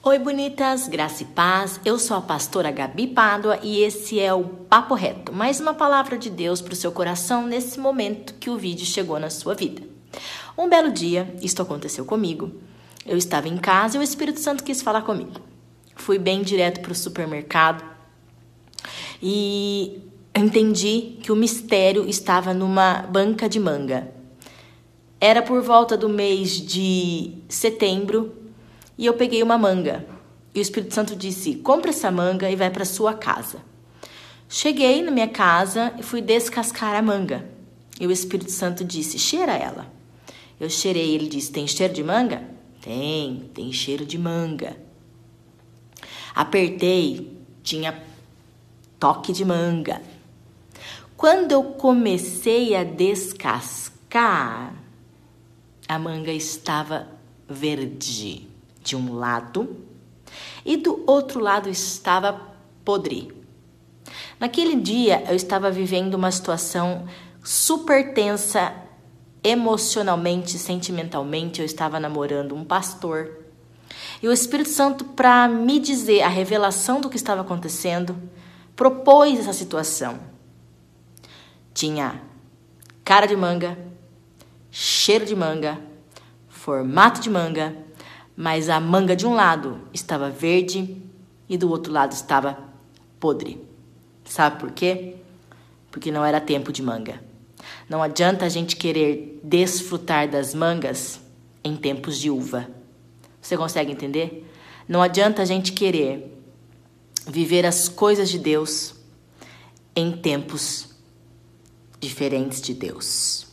Oi, bonitas, graça e paz. Eu sou a pastora Gabi Pádua e esse é o Papo Reto, mais uma palavra de Deus para o seu coração nesse momento que o vídeo chegou na sua vida. Um belo dia, isto aconteceu comigo. Eu estava em casa e o Espírito Santo quis falar comigo. Fui bem direto para o supermercado e entendi que o mistério estava numa banca de manga. Era por volta do mês de setembro e eu peguei uma manga. E o Espírito Santo disse: compra essa manga e vai para sua casa. Cheguei na minha casa e fui descascar a manga. E o Espírito Santo disse: cheira ela. Eu cheirei, ele disse: tem cheiro de manga? Tem, tem cheiro de manga. Apertei, tinha toque de manga. Quando eu comecei a descascar, a manga estava verde de um lado e do outro lado estava podre. Naquele dia eu estava vivendo uma situação super tensa emocionalmente, sentimentalmente. Eu estava namorando um pastor. E o Espírito Santo, para me dizer a revelação do que estava acontecendo, propôs essa situação. Tinha cara de manga, cheiro de manga, formato de manga, mas a manga de um lado estava verde e do outro lado estava podre. Sabe por quê? Porque não era tempo de manga. Não adianta a gente querer desfrutar das mangas em tempos de uva. Você consegue entender? Não adianta a gente querer viver as coisas de Deus em tempos diferentes de Deus.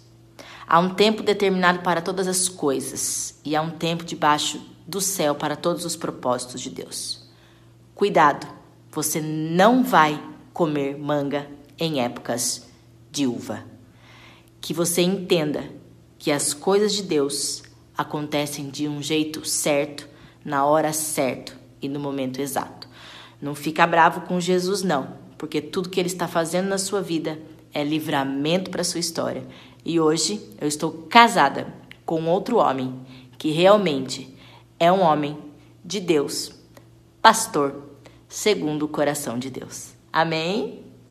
Há um tempo determinado para todas as coisas e há um tempo debaixo do céu para todos os propósitos de Deus. Cuidado, você não vai comer manga em épocas de uva. Que você entenda que as coisas de Deus acontecem de um jeito certo, na hora certa e no momento exato. Não fica bravo com Jesus não, porque tudo que ele está fazendo na sua vida é livramento para sua história. E hoje eu estou casada com outro homem que realmente é um homem de Deus, pastor, segundo o coração de Deus. Amém?